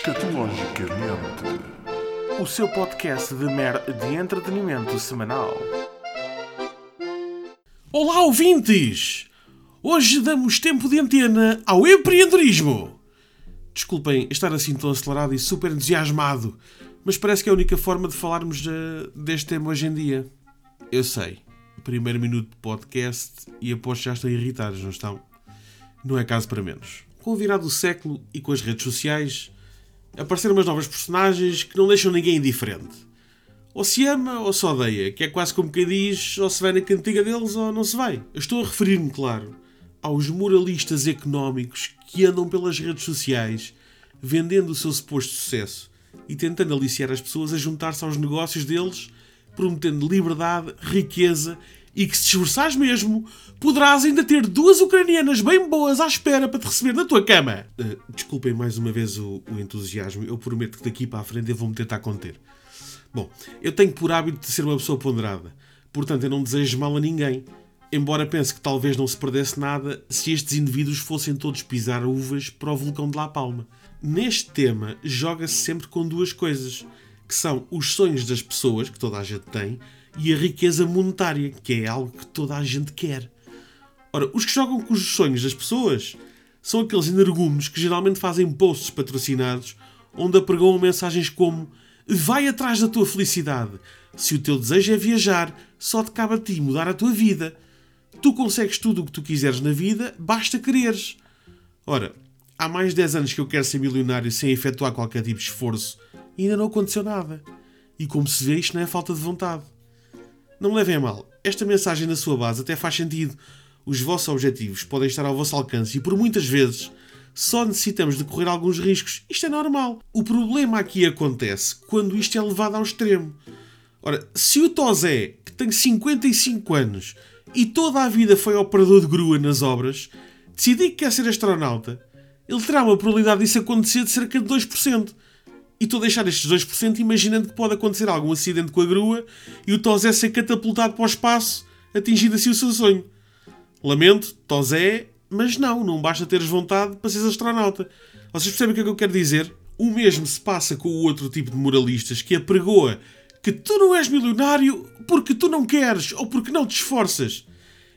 Escatologicamente, o seu podcast de, mer de entretenimento semanal. Olá, ouvintes! Hoje damos tempo de antena ao empreendedorismo. Desculpem estar assim tão acelerado e super entusiasmado, mas parece que é a única forma de falarmos de, deste tema hoje em dia. Eu sei, primeiro minuto de podcast e aposto já estão irritados, não estão? Não é caso para menos. Com o virado do século e com as redes sociais, apareceram umas novas personagens que não deixam ninguém indiferente. Ou se ama ou se odeia, que é quase como quem diz ou se vai na cantiga deles ou não se vai. Eu estou a referir-me, claro, aos moralistas económicos que andam pelas redes sociais vendendo o seu suposto sucesso e tentando aliciar as pessoas a juntar-se aos negócios deles, prometendo liberdade, riqueza e que se esforçares mesmo, poderás ainda ter duas ucranianas bem boas à espera para te receber na tua cama. Uh, desculpem mais uma vez o, o, entusiasmo, eu prometo que daqui para a frente eu vou-me tentar conter. Bom, eu tenho por hábito de ser uma pessoa ponderada, portanto eu não desejo mal a ninguém, embora pense que talvez não se perdesse nada se estes indivíduos fossem todos pisar uvas para o vulcão de La Palma. Neste tema, joga-se sempre com duas coisas, que são os sonhos das pessoas, que toda a gente tem, e a riqueza monetária, que é algo que toda a gente quer. Ora, os que jogam com os sonhos das pessoas são aqueles energúmenos que geralmente fazem posts patrocinados onde apregoam mensagens como Vai atrás da tua felicidade. Se o teu desejo é viajar, só te cabe a ti mudar a tua vida. Tu consegues tudo o que tu quiseres na vida, basta quereres. Ora, há mais de 10 anos que eu quero ser milionário sem efetuar qualquer tipo de esforço e ainda não aconteceu nada. E como se vê, isto não é falta de vontade. Não me levem a mal, esta mensagem na sua base até faz sentido. Os vossos objetivos podem estar ao vosso alcance e por muitas vezes só necessitamos de correr alguns riscos. Isto é normal. O problema aqui acontece quando isto é levado ao extremo. Ora, se o Tosé, que tem 55 anos e toda a vida foi operador de grua nas obras, decidir que quer ser astronauta, ele terá uma probabilidade disso acontecer de cerca de 2%. E a deixar estes 2% imaginando que pode acontecer algum acidente com a grua e o Tosé ser catapultado para o espaço, atingindo assim o seu sonho. Lamento, Tosé, mas não, não basta teres vontade para seres astronauta. Vocês percebem o que é que eu quero dizer? O mesmo se passa com o outro tipo de moralistas que apregoa que tu não és milionário porque tu não queres ou porque não te esforças.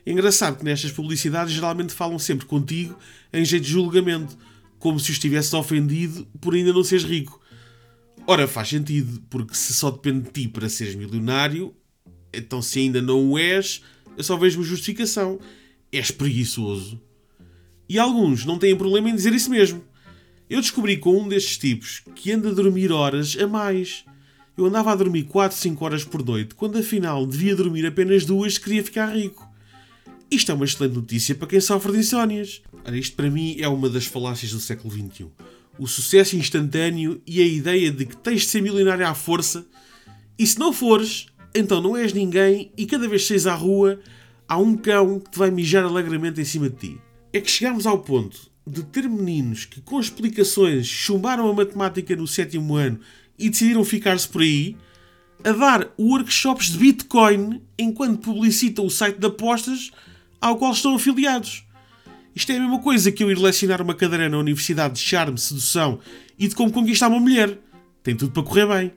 É engraçado que nestas publicidades geralmente falam sempre contigo em jeito de julgamento, como se o estivesses ofendido por ainda não seres rico. Ora, faz sentido, porque se só depende de ti para seres milionário, então se ainda não o és, eu só vejo uma justificação. És preguiçoso. E alguns não têm problema em dizer isso mesmo. Eu descobri com um destes tipos que anda a dormir horas a mais. Eu andava a dormir 4, 5 horas por noite, quando afinal devia dormir apenas duas se queria ficar rico. Isto é uma excelente notícia para quem sofre de insónias. Ora, isto para mim é uma das falácias do século XXI o sucesso instantâneo e a ideia de que tens de ser milionário à força, e se não fores, então não és ninguém e cada vez que à rua há um cão que te vai mijar alegremente em cima de ti. É que chegamos ao ponto de ter meninos que com explicações chumbaram a matemática no sétimo ano e decidiram ficar-se por aí, a dar workshops de Bitcoin enquanto publicitam o site de apostas ao qual estão afiliados. Isto é a mesma coisa que eu ir lecionar uma cadeira na Universidade de Charme, Sedução e de como conquistar uma mulher. Tem tudo para correr bem.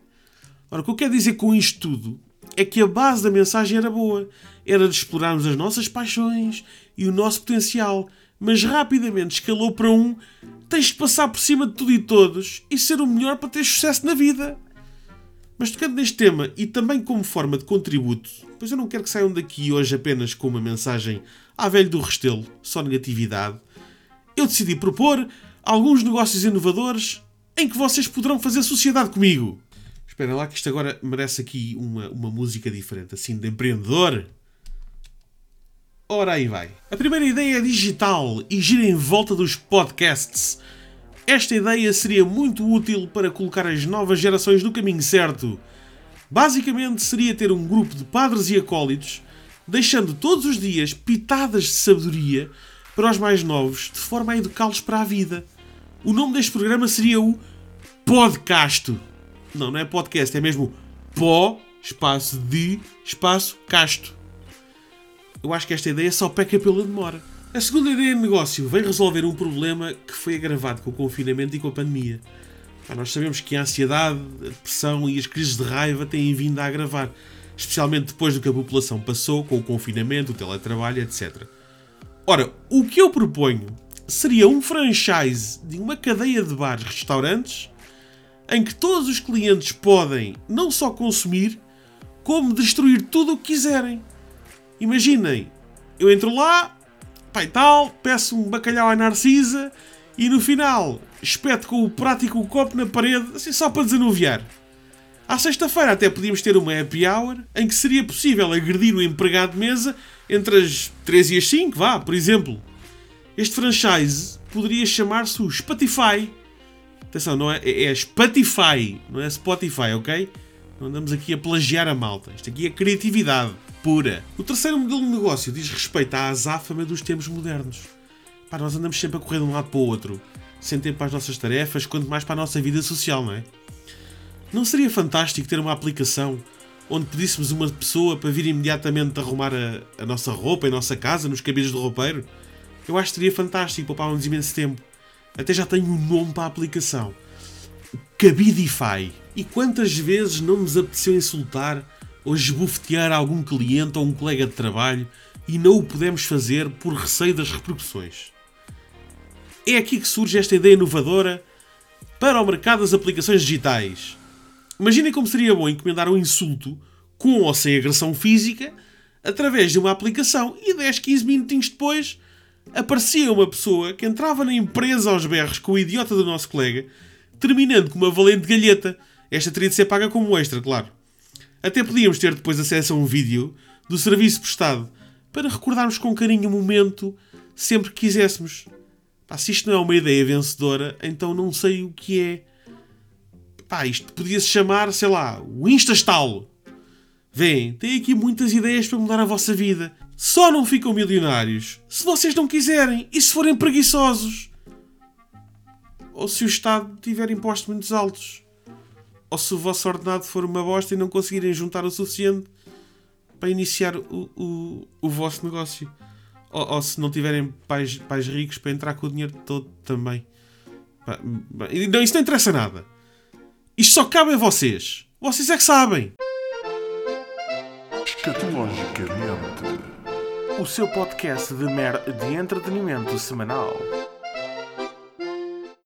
Ora, o que eu quero dizer com isto tudo é que a base da mensagem era boa. Era de explorarmos as nossas paixões e o nosso potencial. Mas rapidamente escalou para um tens de passar por cima de tudo e todos e ser o melhor para ter sucesso na vida. Mas tocando neste tema e também como forma de contributo, pois eu não quero que saiam daqui hoje apenas com uma mensagem à velho do Restelo, só negatividade, eu decidi propor alguns negócios inovadores em que vocês poderão fazer sociedade comigo. Espera lá que isto agora merece aqui uma, uma música diferente, assim, de empreendedor. Ora aí vai. A primeira ideia é digital e gira em volta dos podcasts. Esta ideia seria muito útil para colocar as novas gerações no caminho certo. Basicamente, seria ter um grupo de padres e acólitos, deixando todos os dias pitadas de sabedoria para os mais novos, de forma a educá-los para a vida. O nome deste programa seria o Podcasto. Não, não é podcast, é mesmo pó, espaço de, espaço, casto. Eu acho que esta ideia só peca pela demora. A segunda ideia de negócio vem resolver um problema que foi agravado com o confinamento e com a pandemia. nós sabemos que a ansiedade, a depressão e as crises de raiva têm vindo a agravar, especialmente depois do que a população passou com o confinamento, o teletrabalho, etc. Ora, o que eu proponho seria um franchise de uma cadeia de bares restaurantes em que todos os clientes podem não só consumir, como destruir tudo o que quiserem. Imaginem, eu entro lá, pai tal, peço um bacalhau à narcisa e no final espeto com o prato e com o copo na parede, assim só para desanuviar. À sexta-feira até podíamos ter uma happy hour em que seria possível agredir o empregado de mesa entre as 3 e as 5, vá, por exemplo. Este franchise poderia chamar-se o Spotify. Atenção, não é, é, é Spotify, não é Spotify, ok? Não andamos aqui a plagiar a malta. Isto aqui é criatividade pura. O terceiro modelo de negócio diz respeito à azáfama dos tempos modernos. Pá, nós andamos sempre a correr de um lado para o outro, sem tempo para as nossas tarefas, quanto mais para a nossa vida social, não é? Não seria fantástico ter uma aplicação onde pedíssemos uma pessoa para vir imediatamente arrumar a, a nossa roupa em nossa casa, nos cabides do roupeiro? Eu acho que seria fantástico, poupávamos imenso tempo. Até já tenho um nome para a aplicação. Cabidify. E quantas vezes não nos apeteceu insultar ou esbofetear algum cliente ou um colega de trabalho e não o podemos fazer por receio das repercussões? É aqui que surge esta ideia inovadora para o mercado das aplicações digitais. Imaginem como seria bom encomendar um insulto, com ou sem agressão física, através de uma aplicação e 10, 15 minutinhos depois aparecia uma pessoa que entrava na empresa aos berros com o idiota do nosso colega, terminando com uma valente galheta. Esta teria de ser paga como extra, claro. Até podíamos ter depois acesso a um vídeo do serviço prestado para recordarmos com carinho o momento sempre que quiséssemos. Pá, se isto não é uma ideia vencedora, então não sei o que é. Pá, isto podia-se chamar, sei lá, o Instastalo. Vêem, tem aqui muitas ideias para mudar a vossa vida. Só não ficam milionários se vocês não quiserem e se forem preguiçosos. Ou se o Estado tiver impostos muito altos. Ou se o vosso ordenado for uma bosta e não conseguirem juntar o suficiente para iniciar o, o, o vosso negócio. Ou, ou, se não tiverem pais, pais ricos para entrar com o dinheiro todo também. Não, isso não interessa nada. Isto só cabe a vocês. Vocês é que sabem. Escatologicamente o seu podcast de mer de entretenimento semanal.